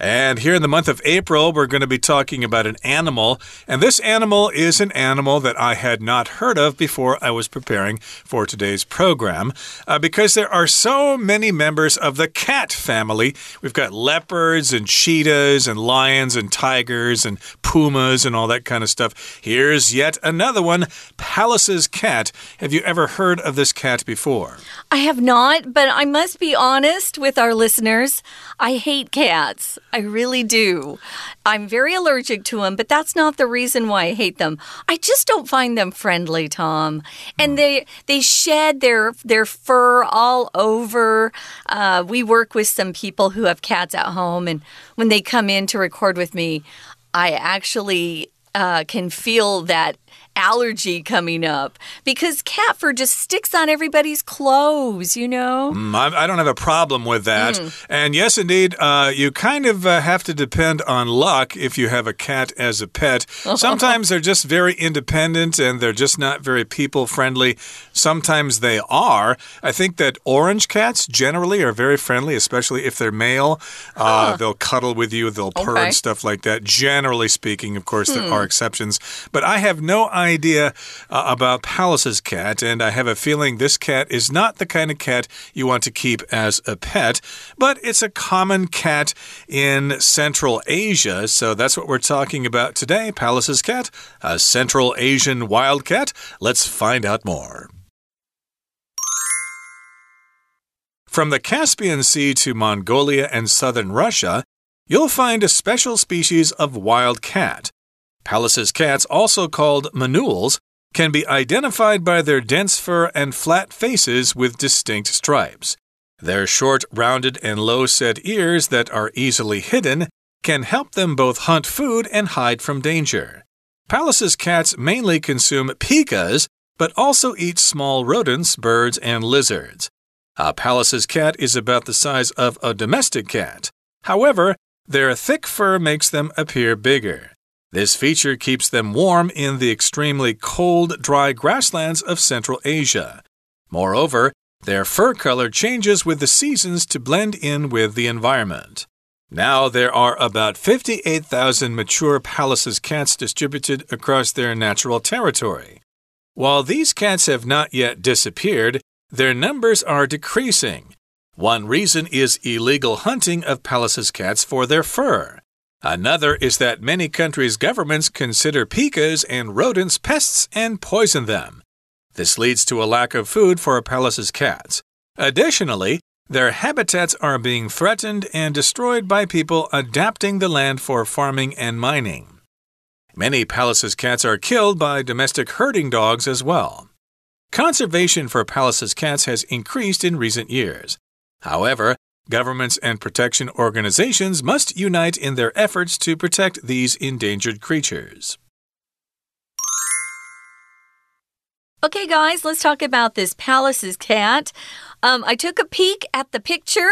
And here in the month of April, we're going to be talking about an animal. And this animal is an animal that I had not heard of before I was preparing for today's program. Uh, because there are so many members of the cat family. We've got leopards and cheetahs and lions and tigers and pumas and all that kind of stuff. Here's yet another one Pallas's cat. Have you ever heard of this cat before? I have not, but I must be honest with our listeners. I hate cats. I really do. I'm very allergic to them, but that's not the reason why I hate them. I just don't find them friendly, Tom. And they they shed their their fur all over. Uh, we work with some people who have cats at home, and when they come in to record with me, I actually uh, can feel that allergy coming up because cat fur just sticks on everybody's clothes, you know? Mm, I, I, don't have a problem with that. Mm. And yes, indeed, uh, you kind of uh, have to depend on luck if you have a cat as a pet. Sometimes they're just very independent and they're just not very people friendly. Sometimes they are. I think that orange cats generally are very friendly, especially if they're male. Uh, They'll cuddle with you, they'll purr okay. and stuff like that. Generally speaking, of course, hmm. there are exceptions. But I have no idea uh, about Pallas's cat, and I have a feeling this cat is not the kind of cat you want to keep as a pet, but it's a common cat in Central Asia, so that's what we're talking about today. Pallas's cat, a Central Asian wildcat. Let's find out more. From the Caspian Sea to Mongolia and southern Russia, you'll find a special species of wild cat. Pallas's cats, also called manuls, can be identified by their dense fur and flat faces with distinct stripes. Their short, rounded, and low set ears that are easily hidden can help them both hunt food and hide from danger. Pallas's cats mainly consume pikas, but also eat small rodents, birds, and lizards. A Pallas's cat is about the size of a domestic cat. However, their thick fur makes them appear bigger. This feature keeps them warm in the extremely cold, dry grasslands of Central Asia. Moreover, their fur color changes with the seasons to blend in with the environment. Now there are about 58,000 mature Pallas's cats distributed across their natural territory. While these cats have not yet disappeared, their numbers are decreasing. One reason is illegal hunting of Pallas's cats for their fur. Another is that many countries' governments consider pikas and rodents pests and poison them. This leads to a lack of food for Pallas's cats. Additionally, their habitats are being threatened and destroyed by people adapting the land for farming and mining. Many Pallas's cats are killed by domestic herding dogs as well. Conservation for Pallas's cats has increased in recent years. However, Governments and protection organizations must unite in their efforts to protect these endangered creatures. Okay, guys, let's talk about this Pallas's cat. Um, I took a peek at the picture,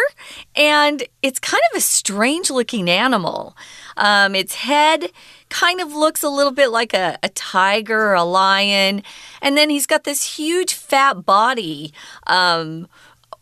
and it's kind of a strange looking animal. Um, its head kind of looks a little bit like a, a, tiger or a lion, and then he's got this huge fat body. Um,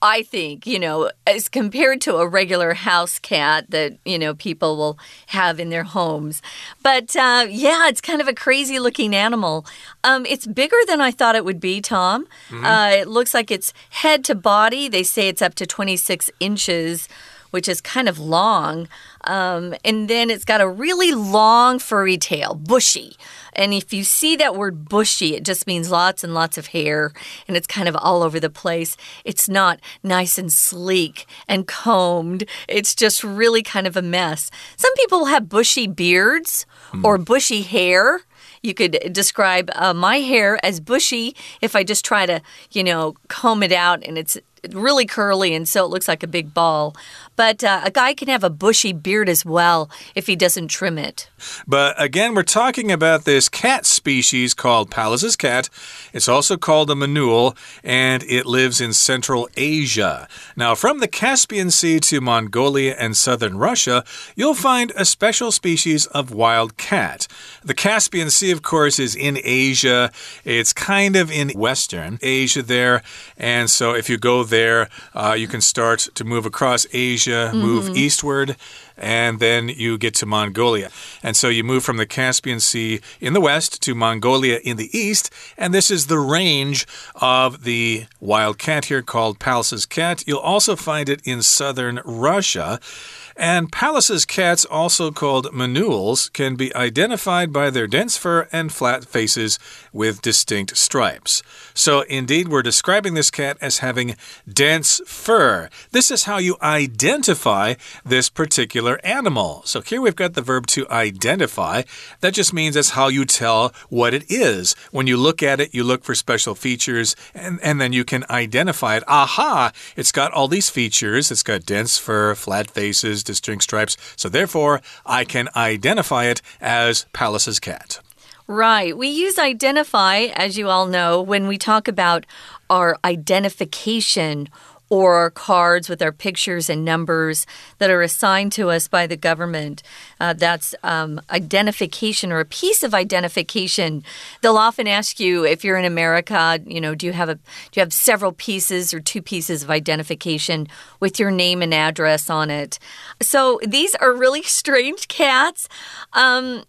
I think, you know, as compared to a regular house cat that, you know, people will have in their homes. But uh, yeah, it's kind of a crazy looking animal. Um, it's bigger than I thought it would be, Tom. Mm -hmm. uh, it looks like it's head to body. They say it's up to 26 inches which is kind of long. Um, and then it's got a really long furry tail, bushy. And if you see that word bushy, it just means lots and lots of hair and it's kind of all over the place. It's not nice and sleek and combed. It's just really kind of a mess. Some people have bushy beards mm. or bushy hair. You could describe uh, my hair as bushy if I just try to, you know, comb it out and it's really curly and so it looks like a big ball. But uh, a guy can have a bushy beard as well if he doesn't trim it. But again, we're talking about this cat species called Pallas's cat. It's also called a manul, and it lives in Central Asia. Now, from the Caspian Sea to Mongolia and southern Russia, you'll find a special species of wild cat. The Caspian Sea, of course, is in Asia. It's kind of in western Asia there. And so if you go there, there, uh, you can start to move across Asia, move mm -hmm. eastward, and then you get to Mongolia. And so you move from the Caspian Sea in the west to Mongolia in the east, and this is the range of the wild cat here called Pallas's cat. You'll also find it in southern Russia. And Pallas's cats, also called Manuls, can be identified by their dense fur and flat faces with distinct stripes. So, indeed, we're describing this cat as having dense fur. This is how you identify this particular animal. So, here we've got the verb to identify. That just means that's how you tell what it is. When you look at it, you look for special features and, and then you can identify it. Aha! It's got all these features. It's got dense fur, flat faces, distinct stripes. So, therefore, I can identify it as Pallas's cat. Right. We use identify, as you all know, when we talk about our identification or cards with our pictures and numbers that are assigned to us by the government. Uh, that's um, identification or a piece of identification. They'll often ask you if you're in America, you know, do you have a do you have several pieces or two pieces of identification with your name and address on it? So these are really strange cats. Um,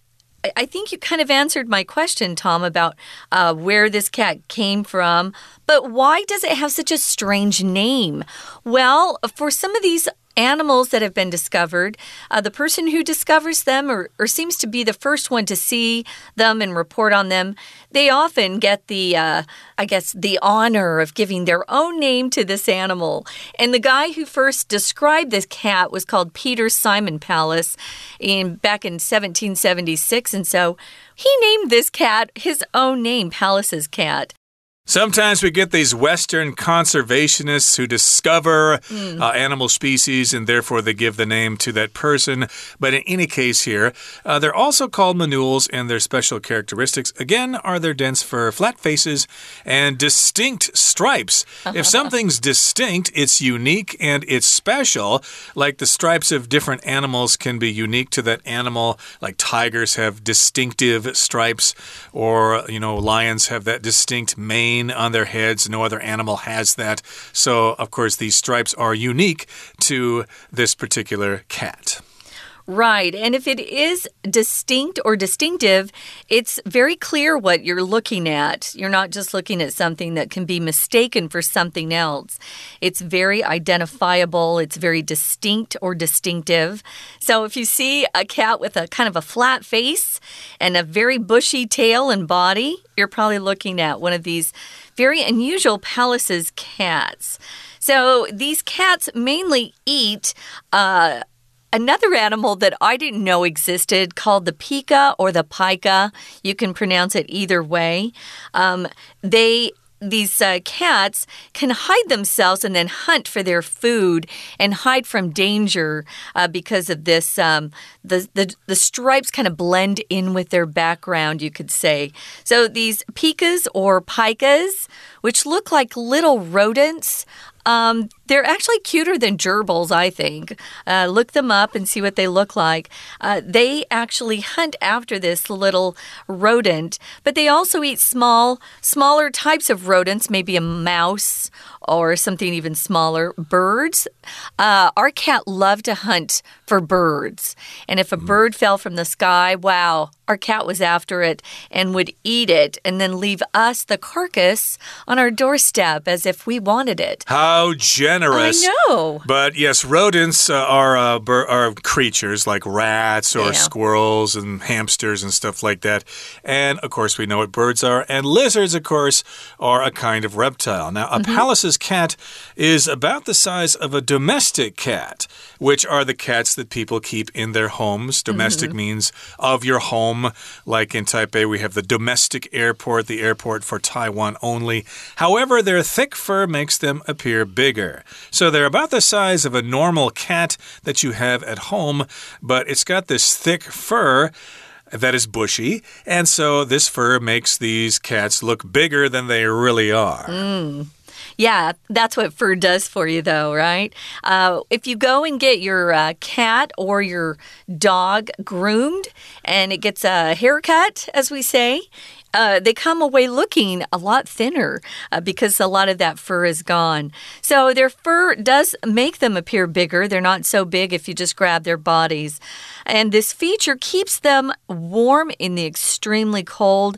I think you kind of answered my question, Tom, about uh, where this cat came from. But why does it have such a strange name? Well, for some of these animals that have been discovered, uh, the person who discovers them or, or, seems to be the first one to see them and report on them, they often get the, uh, I guess, the honor of giving their own name to this animal. And the guy who first described this cat was called Peter Simon Pallas in back in 1776, and so he named this cat his own name, Pallas's cat. Sometimes we get these Western conservationists who discover mm. uh, animal species and therefore they give the name to that person. But in any case, here, uh, they're also called manuls, and their special characteristics, again, are their dense fur, flat faces, and distinct stripes. if something's distinct, it's unique and it's special. Like the stripes of different animals can be unique to that animal, like tigers have distinctive stripes, or, you know, lions have that distinct mane mane on their heads. No other animal has that. So, of course, these stripes are unique to this particular cat. Right. And if it is distinct or distinctive, it's very clear what you're looking at. You're not just looking at something that can be mistaken for something else. It's very identifiable, it's very distinct or distinctive. So if you see a cat with a kind of a flat face and a very bushy tail and body, you're probably looking at one of these very unusual Pallas's cats. So these cats mainly eat. Uh, Another animal that I didn't know existed called the pika or the pika. You can pronounce it either way. Um, they these uh, cats can hide themselves and then hunt for their food and hide from danger uh, because of this. Um, the, the, the stripes kind of blend in with their background, you could say. So these pikas or pikas, which look like little rodents, um, they're actually cuter than gerbils, I think. Uh, look them up and see what they look like. Uh, they actually hunt after this little rodent, but they also eat small, smaller types of rodents, maybe a mouse or something even smaller. Birds. Uh, our cat loved to hunt for birds, and if a bird fell from the sky, wow, our cat was after it and would eat it and then leave us the carcass on our doorstep as if we wanted it. How generous. I know. But yes, rodents uh, are, uh, are creatures like rats or yeah. squirrels and hamsters and stuff like that. And of course, we know what birds are. And lizards, of course, are a kind of reptile. Now, a mm -hmm. Pallas's cat is about the size of a domestic cat, which are the cats that people keep in their homes. Domestic mm -hmm. means of your home. Like in Taipei, we have the domestic airport, the airport for Taiwan only. However, their thick fur makes them appear bigger. So they're about the size of a normal cat that you have at home, but it's got this thick fur that is bushy, and so this fur makes these cats look bigger than they really are. Mm. Yeah, that's what fur does for you, though, right? Uh, if you go and get your uh, cat or your dog groomed and it gets a haircut, as we say, uh, they come away looking a lot thinner uh, because a lot of that fur is gone. So their fur does make them appear bigger. They're not so big if you just grab their bodies. And this feature keeps them warm in the extremely cold,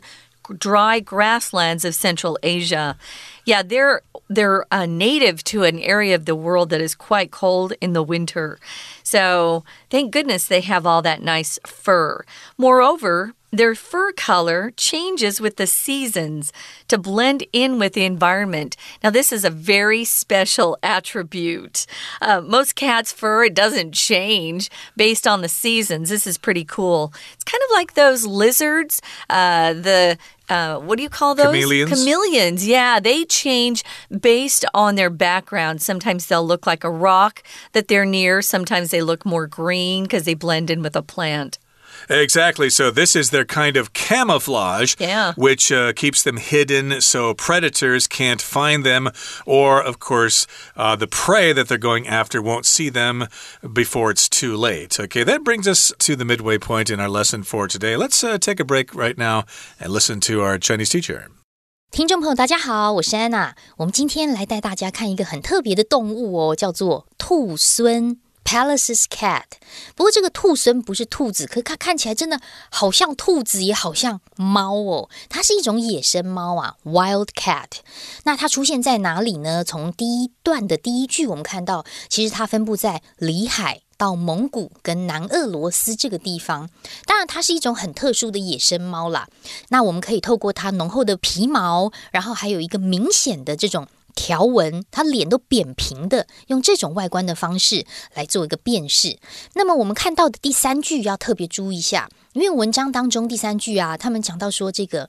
dry grasslands of Central Asia. Yeah, they're they're uh, native to an area of the world that is quite cold in the winter. So, thank goodness they have all that nice fur. Moreover, their fur color changes with the seasons to blend in with the environment. Now, this is a very special attribute. Uh, most cats' fur, it doesn't change based on the seasons. This is pretty cool. It's kind of like those lizards, uh, the uh, what do you call those? Chameleons. Chameleons, yeah. They change based on their background. Sometimes they'll look like a rock that they're near, sometimes they look more green because they blend in with a plant. Exactly. So this is their kind of camouflage, yeah. which uh, keeps them hidden so predators can't find them, or, of course, uh, the prey that they're going after won't see them before it's too late. Okay, that brings us to the midway point in our lesson for today. Let's uh, take a break right now and listen to our Chinese teacher. 听众朋友，大家好，我是安娜。我们今天来带大家看一个很特别的动物哦，叫做兔狲。 Palace's cat，不过这个兔狲不是兔子，可它看起来真的好像兔子，也好像猫哦。它是一种野生猫啊，wild cat。那它出现在哪里呢？从第一段的第一句，我们看到，其实它分布在里海到蒙古跟南俄罗斯这个地方。当然，它是一种很特殊的野生猫啦。那我们可以透过它浓厚的皮毛，然后还有一个明显的这种。条纹，他脸都扁平的，用这种外观的方式来做一个辨识。那么我们看到的第三句要特别注意一下，因为文章当中第三句啊，他们讲到说这个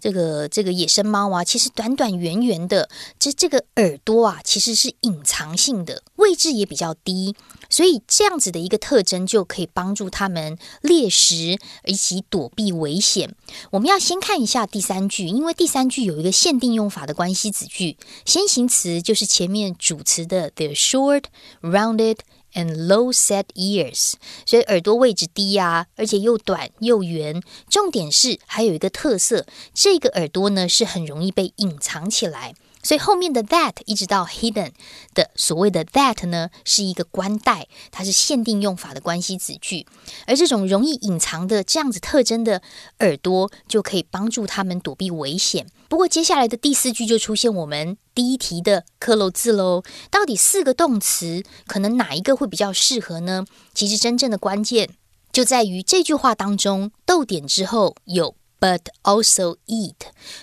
这个这个野生猫啊，其实短短圆圆的，这这个耳朵啊，其实是隐藏性的，位置也比较低。所以这样子的一个特征就可以帮助他们猎食以及躲避危险。我们要先看一下第三句，因为第三句有一个限定用法的关系子句，先行词就是前面主词的 the short, rounded and low set ears，所以耳朵位置低呀，而且又短又圆。重点是还有一个特色，这个耳朵呢是很容易被隐藏起来。所以后面的 that 一直到 hidden 的所谓的 that 呢，是一个关代，它是限定用法的关系子句。而这种容易隐藏的这样子特征的耳朵，就可以帮助他们躲避危险。不过接下来的第四句就出现我们第一题的克漏字喽。到底四个动词可能哪一个会比较适合呢？其实真正的关键就在于这句话当中逗点之后有。But also eat，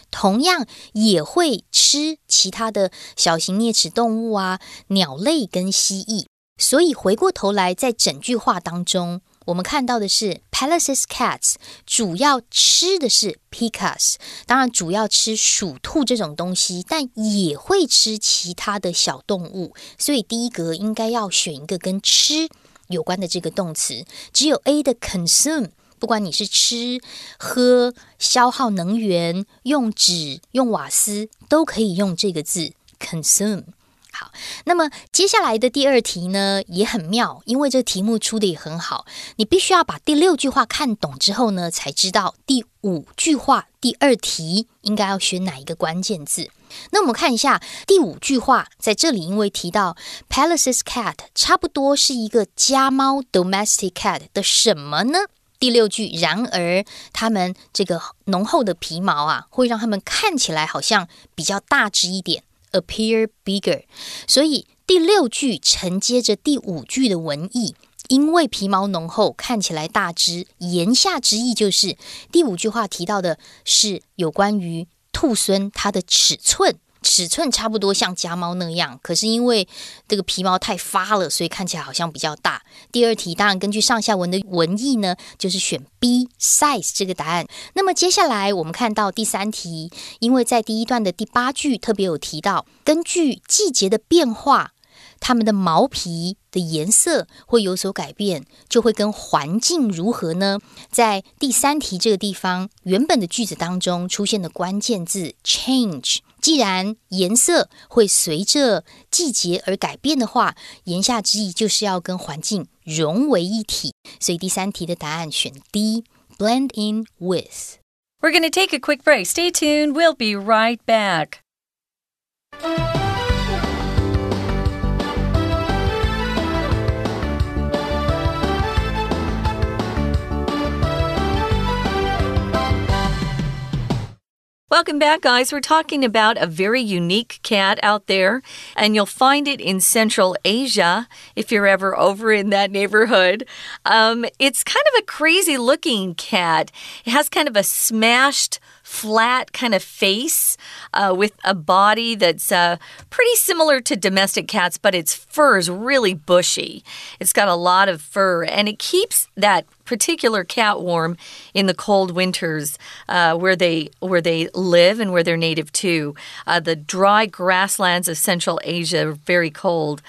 同样也会吃其他的小型啮齿动物啊，鸟类跟蜥蜴。所以回过头来，在整句话当中，我们看到的是 Palace's cats 主要吃的是 picas，当然主要吃鼠兔这种东西，但也会吃其他的小动物。所以第一格应该要选一个跟吃有关的这个动词。只有 A 的 consume。不管你是吃、喝、消耗能源、用纸、用瓦斯，都可以用这个字 consume。好，那么接下来的第二题呢，也很妙，因为这题目出的也很好。你必须要把第六句话看懂之后呢，才知道第五句话第二题应该要选哪一个关键字。那我们看一下第五句话，在这里因为提到 Palace's cat，差不多是一个家猫 domestic cat 的什么呢？第六句，然而它们这个浓厚的皮毛啊，会让它们看起来好像比较大只一点，appear bigger。所以第六句承接着第五句的文意，因为皮毛浓厚，看起来大只。言下之意就是第五句话提到的是有关于兔狲它的尺寸。尺寸差不多像家猫那样，可是因为这个皮毛太发了，所以看起来好像比较大。第二题当然根据上下文的文意呢，就是选 B size 这个答案。那么接下来我们看到第三题，因为在第一段的第八句特别有提到，根据季节的变化。它们的毛皮的颜色会有所改变，就会跟环境如何呢？在第三题这个地方，原本的句子当中出现的关键字 change。既然颜色会随着季节而改变的话，言下之意就是要跟环境融为一体。所以第三题的答案选 D，blend in with。 We're going to take a quick break. Stay tuned. We'll be right back. Welcome back, guys. We're talking about a very unique cat out there, and you'll find it in Central Asia if you're ever over in that neighborhood. Um, it's kind of a crazy looking cat. It has kind of a smashed flat kind of face uh, with a body that's uh, pretty similar to domestic cats, but its fur is really bushy. It's got a lot of fur, and it keeps that particular cat warm in the cold winters uh, where they where they live and where they're native to. Uh, the dry grasslands of Central Asia are very cold.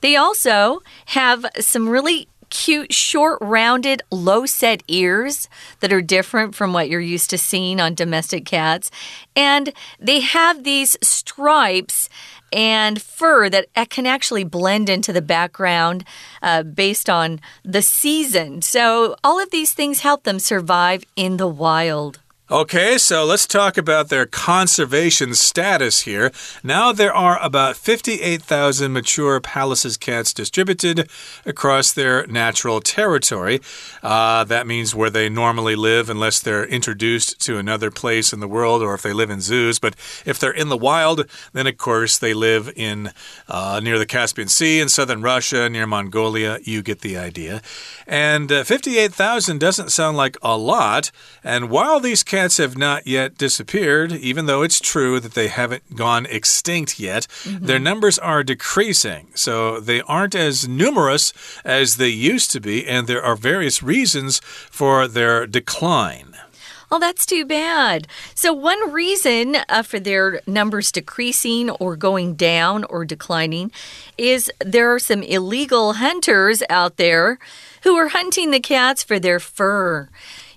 They also have some really cute, short, rounded, low set ears that are different from what you're used to seeing on domestic cats. And they have these stripes and fur that can actually blend into the background uh, based on the season. So, all of these things help them survive in the wild. Okay, so let's talk about their conservation status here. Now there are about 58,000 mature Pallas's cats distributed across their natural territory. Uh, that means where they normally live, unless they're introduced to another place in the world or if they live in zoos. But if they're in the wild, then of course they live in uh, near the Caspian Sea in southern Russia, near Mongolia. You get the idea. And uh, 58,000 doesn't sound like a lot. And while these cats cats have not yet disappeared, even though it's true that they haven't gone extinct yet. Mm -hmm. Their numbers are decreasing, so they aren't as numerous as they used to be, and there are various reasons for their decline. Oh, that's too bad. So, one reason uh, for their numbers decreasing or going down or declining is there are some illegal hunters out there who are hunting the cats for their fur.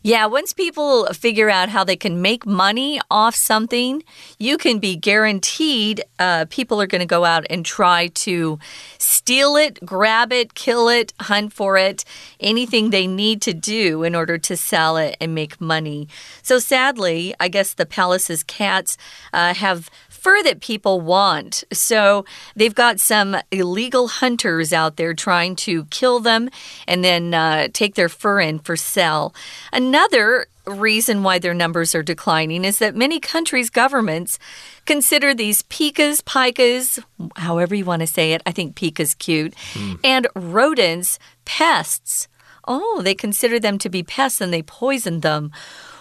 Yeah, once people figure out how they can make money off something, you can be guaranteed uh, people are going to go out and try to steal it, grab it, kill it, hunt for it, anything they need to do in order to sell it and make money. So sadly, I guess the Pallas's cats uh, have fur that people want. So they've got some illegal hunters out there trying to kill them and then uh, take their fur in for sale. Another reason why their numbers are declining is that many countries' governments consider these pikas, pikas, however you want to say it, I think pika's cute, mm. and rodents pests. Oh, they consider them to be pests and they poison them.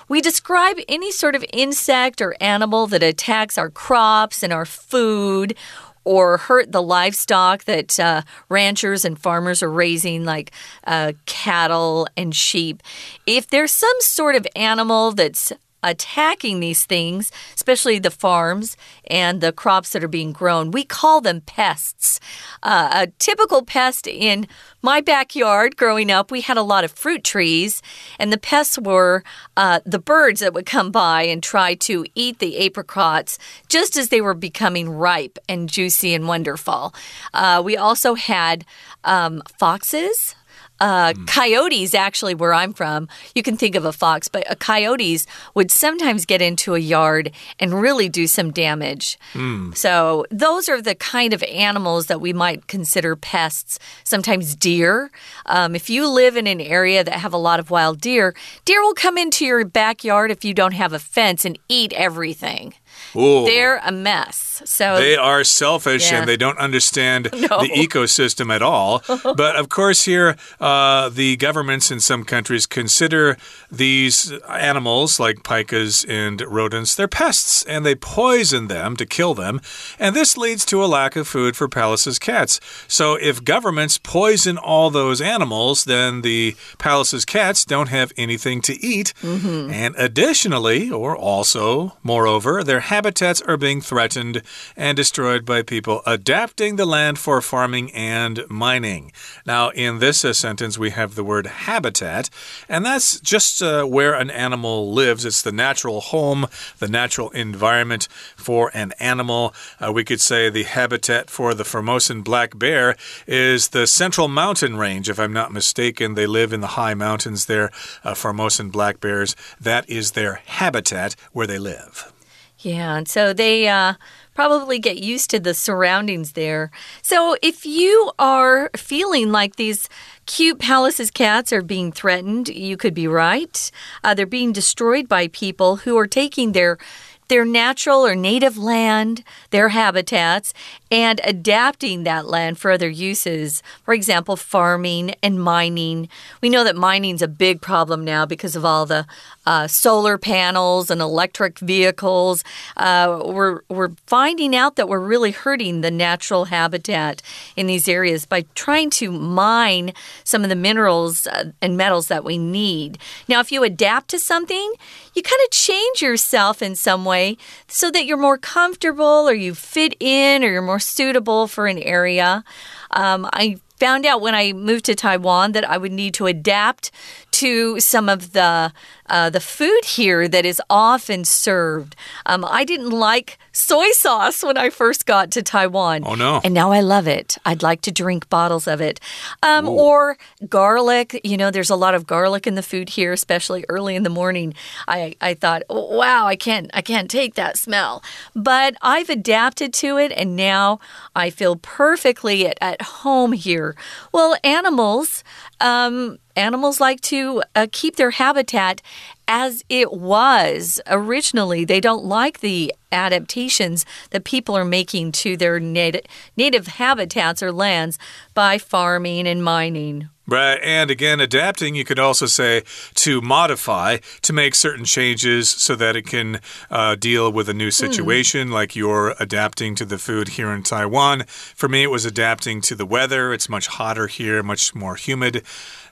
We describe any sort of insect or animal that attacks our crops and our food or hurt the livestock that uh, ranchers and farmers are raising, like uh, cattle and sheep. If there's some sort of animal that's attacking these things, especially the farms and the crops that are being grown. We call them pests. Uh, a typical pest in my backyard growing up, we had a lot of fruit trees, and the pests were uh, the birds that would come by and try to eat the apricots just as they were becoming ripe and juicy and wonderful. Uh, we also had um, foxes. Uh, mm. Coyotes, actually, where I'm from, you can think of a fox, but a coyotes would sometimes get into a yard and really do some damage. Mm. So, those are the kind of animals that we might consider pests. Sometimes deer. Um, if you live in an area that have a lot of wild deer, deer will come into your backyard if you don't have a fence and eat everything. Ooh. They're a mess. So they are selfish yeah. and they don't understand no. the ecosystem at all. but of course, here uh, the governments in some countries consider these animals like pikas and rodents they're pests and they poison them to kill them, and this leads to a lack of food for Pallas's cats. So if governments poison all those animals, then the Pallas's cats don't have anything to eat. Mm -hmm. And additionally, or also, moreover, they're habitats are being threatened and destroyed by people adapting the land for farming and mining. Now, in this uh, sentence, we have the word habitat, and that's just uh, where an animal lives. It's the natural home, the natural environment for an animal. Uh, we could say the habitat for the Formosan black bear is the central mountain range, if I'm not mistaken. They live in the high mountains there, uh, Formosan black bears. That is their habitat where they live. Yeah, and so they uh, probably get used to the surroundings there. So if you are feeling like these cute Pallas's cats are being threatened, you could be right. Uh, they're being destroyed by people who are taking their their natural or native land, their habitats, and adapting that land for other uses. For example, farming and mining. We know that mining is a big problem now because of all the uh, solar panels and electric vehicles. Uh, we're, we're finding out that we're really hurting the natural habitat in these areas by trying to mine some of the minerals uh, and metals that we need. Now, if you adapt to something, you kind of change yourself in some way so that you're more comfortable or you fit in or you're more suitable for an area. Um, I found out when I moved to Taiwan that I would need to adapt to some of the uh, the food here that is often served. Um, I didn't like soy sauce when I first got to Taiwan. Oh, no. And now I love it. I'd like to drink bottles of it. Um, or garlic. You know, there's a lot of garlic in the food here, especially early in the morning. I, I thought, oh, wow, I can't, I can't take that smell. But I've adapted to it, and now I feel perfectly at, at home here. Well, animals, um, animals like to uh, keep their habitat as it was originally. They don't like the adaptations that people are making to their nat native habitats or lands by farming and mining. Right. And again, adapting, you could also say to modify, to make certain changes so that it can uh, deal with a new situation, mm. like you're adapting to the food here in Taiwan. For me, it was adapting to the weather. It's much hotter here, much more humid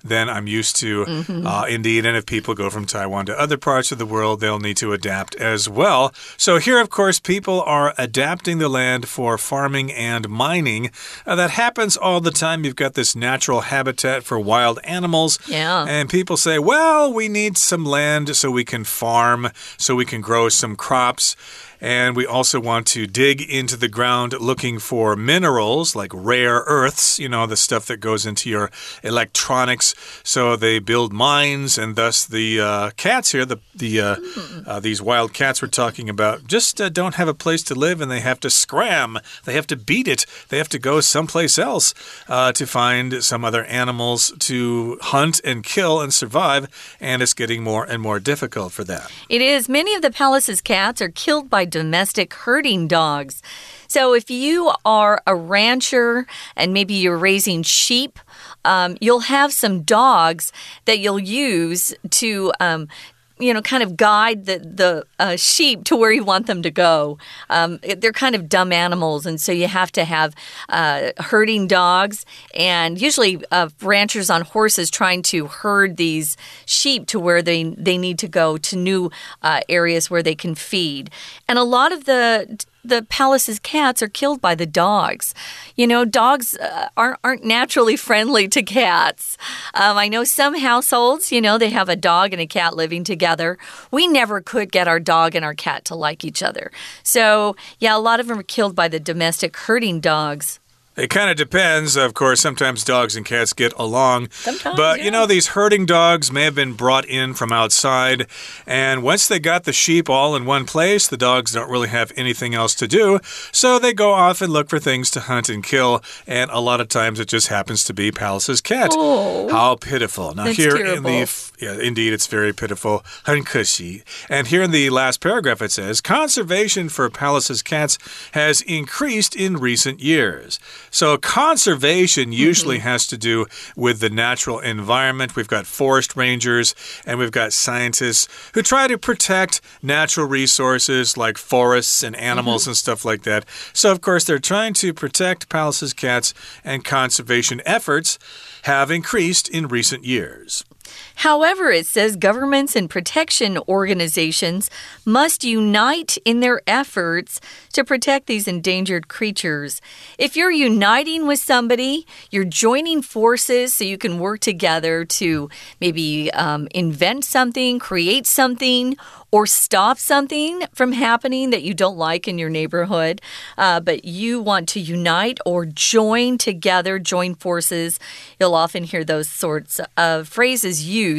than I'm used to. Mm -hmm. uh, indeed, and if people go from Taiwan to other parts of the world, they'll need to adapt as well. So, here, of course, people are adapting the land for farming and mining. Uh, that happens all the time. You've got this natural habitat for wild animals. Yeah. And people say, well, we need some land so we can farm, so we can grow some crops. And we also want to dig into the ground looking for minerals like rare earths, you know, the stuff that goes into your electronics. So they build mines, and thus the uh, cats here, the, the uh, uh, these wild cats we're talking about, just uh, don't have a place to live and they have to scram. They have to beat it. They have to go someplace else uh, to find some other animals to hunt and kill and survive. And it's getting more and more difficult for them. It is. Many of the Pallas's cats are killed by domestic herding dogs. So if you are a rancher and maybe you're raising sheep, um, you'll have some dogs that you'll use to um, you know, kind of guide the the uh, sheep to where you want them to go. Um, they're kind of dumb animals, and so you have to have uh, herding dogs, and usually uh, ranchers on horses trying to herd these sheep to where they they need to go to new uh, areas where they can feed. And a lot of the the Pallas's cats are killed by the dogs. You know, dogs uh, aren't, aren't naturally friendly to cats. Um, I know some households, you know, they have a dog and a cat living together. We never could get our dog and our cat to like each other. So, yeah, a lot of them are killed by the domestic herding dogs. It kind of depends. Of course, sometimes dogs and cats get along. Sometimes, but yeah. you know, these herding dogs may have been brought in from outside. And once they got the sheep all in one place, the dogs don't really have anything else to do. So they go off and look for things to hunt and kill. And a lot of times it just happens to be Pallas's cat. Oh, How pitiful. Now, here terrible. in the. Yeah, indeed, it's very pitiful. Hunkushi. And here in the last paragraph, it says conservation for Pallas's cats has increased in recent years. So, conservation usually Mm-hmm. has to do with the natural environment. We've got forest rangers and we've got scientists who try to protect natural resources like forests and animals Mm-hmm. and stuff like that. So, of course, they're trying to protect Pallas's cats, and conservation efforts have increased in recent years. However, it says governments and protection organizations must unite in their efforts to protect these endangered creatures. If you're uniting with somebody, you're joining forces so you can work together to maybe um, invent something, create something, or stop something from happening that you don't like in your neighborhood, uh, but you want to unite or join together, join forces. You'll often hear those sorts of phrases used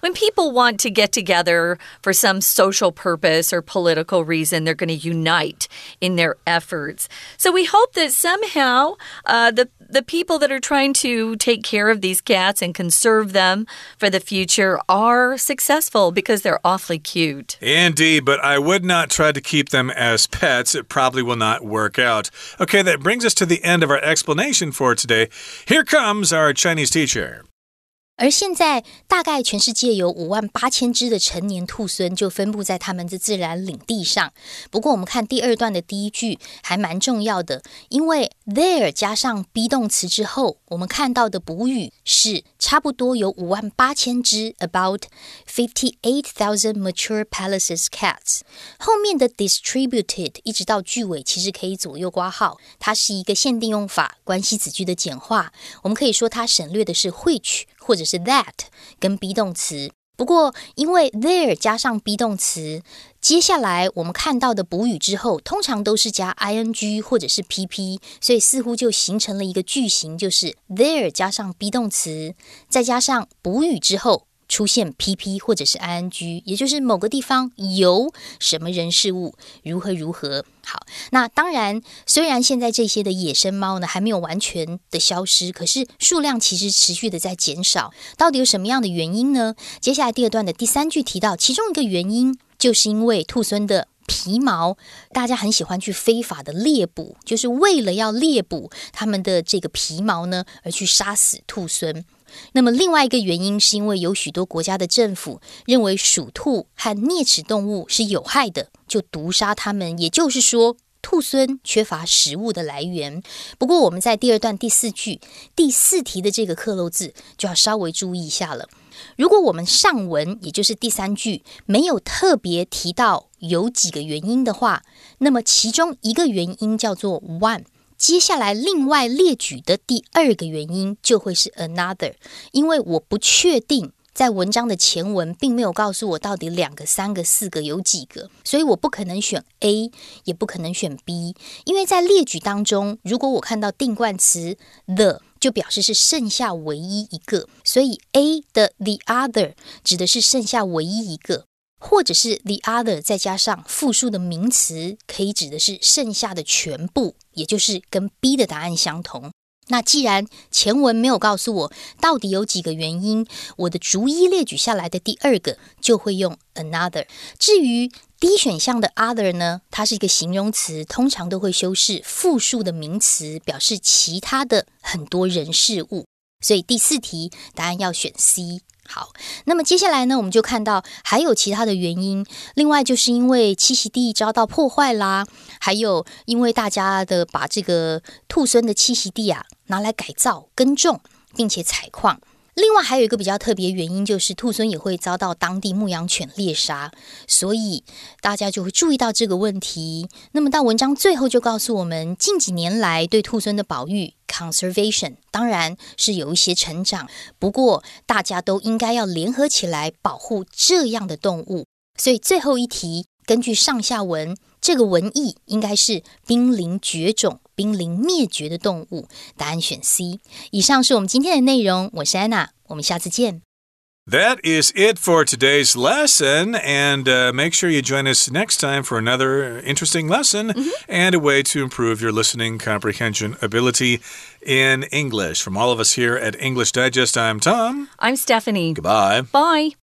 when people want to get together for some social purpose or political reason. They're going to unite in their efforts. So we hope that somehow uh, the the people that are trying to take care of these cats and conserve them for the future are successful because they're awfully cute. Indeed, but I would not try to keep them as pets. It probably will not work out. Okay, that brings us to the end of our explanation for today. Here comes our Chinese teacher. 而现在，大概全世界有五万八千只的成年兔狲，就分布在它们的自然领地上。不过，我们看第二段的第一句还蛮重要的，因为 there 加上 be 动词之后，我们看到的补语是差不多有五万八千只，about fifty eight thousand mature Pallas's cats。后面的 distributed 一直到句尾，其实可以左右挂号，它是一个限定用法，关系子句的简化。我们可以说它省略的是 which。或者是 that 跟 be 动词，不过因为 there 加上 be 动词，接下来我们看到的补语之后，通常都是加 ing 或者是 pp，所以似乎就形成了一个句型，就是 there 加上 be 动词，再加上补语之后。出现 PP 或者是 ING，也就是某个地方有什么人事物如何如何好。那当然，虽然现在这些的野生猫呢还没有完全的消失，可是数量其实持续的在减少。到底有什么样的原因呢？接下来第二段的第三句提到，其中一个原因就是因为兔狲的皮毛，大家很喜欢去非法的猎捕，就是为了要猎捕它们的这个皮毛呢，而去杀死兔狲。那么另外一个原因是因为有许多国家的政府认为鼠兔和啮齿动物是有害的，就毒杀它们。也就是说，兔狲缺乏食物的来源。不过我们在第二段第四句第四题的这个克漏字就要稍微注意一下了。如果我们上文也就是第三句没有特别提到有几个原因的话，那么其中一个原因叫做 one。接下来，另外列举的第二个原因就会是 another，因为我不确定在文章的前文并没有告诉我到底两个、三个、四个有几个，所以我不可能选 A，也不可能选 B，因为在列举当中，如果我看到定冠词 the，就表示是剩下唯一一个，所以 A 的 the other 指的是剩下唯一一个。或者是 the other 再加上复数的名词，可以指的是剩下的全部，也就是跟 B 的答案相同。那既然前文没有告诉我到底有几个原因，我的逐一列举下来的第二个就会用 another。至于 D 选项的 other 呢，它是一个形容词，通常都会修饰复数的名词，表示其他的很多人事物。所以第四题答案要选 C。好，那么接下来呢，我们就看到还有其他的原因。另外，就是因为栖息地遭到破坏啦，还有因为大家的把这个兔狲的栖息地啊拿来改造、耕种，并且采矿。另外还有一个比较特别原因，就是兔狲也会遭到当地牧羊犬猎杀，所以大家就会注意到这个问题。那么到文章最后就告诉我们，近几年来对兔狲的保育 （conservation） 当然是有一些成长，不过大家都应该要联合起来保护这样的动物。所以最后一题，根据上下文。这个文意应该是濒临绝种、濒临灭绝的动物。答案选 C。以上是我们今天的内容，我是安娜，我们下次见。That is it for today's lesson, and uh, make sure you join us next time for another interesting lesson mm -hmm. and a way to improve your listening comprehension ability in English. From all of us here at English Digest, I'm Tom. I'm Stephanie. Goodbye. Bye.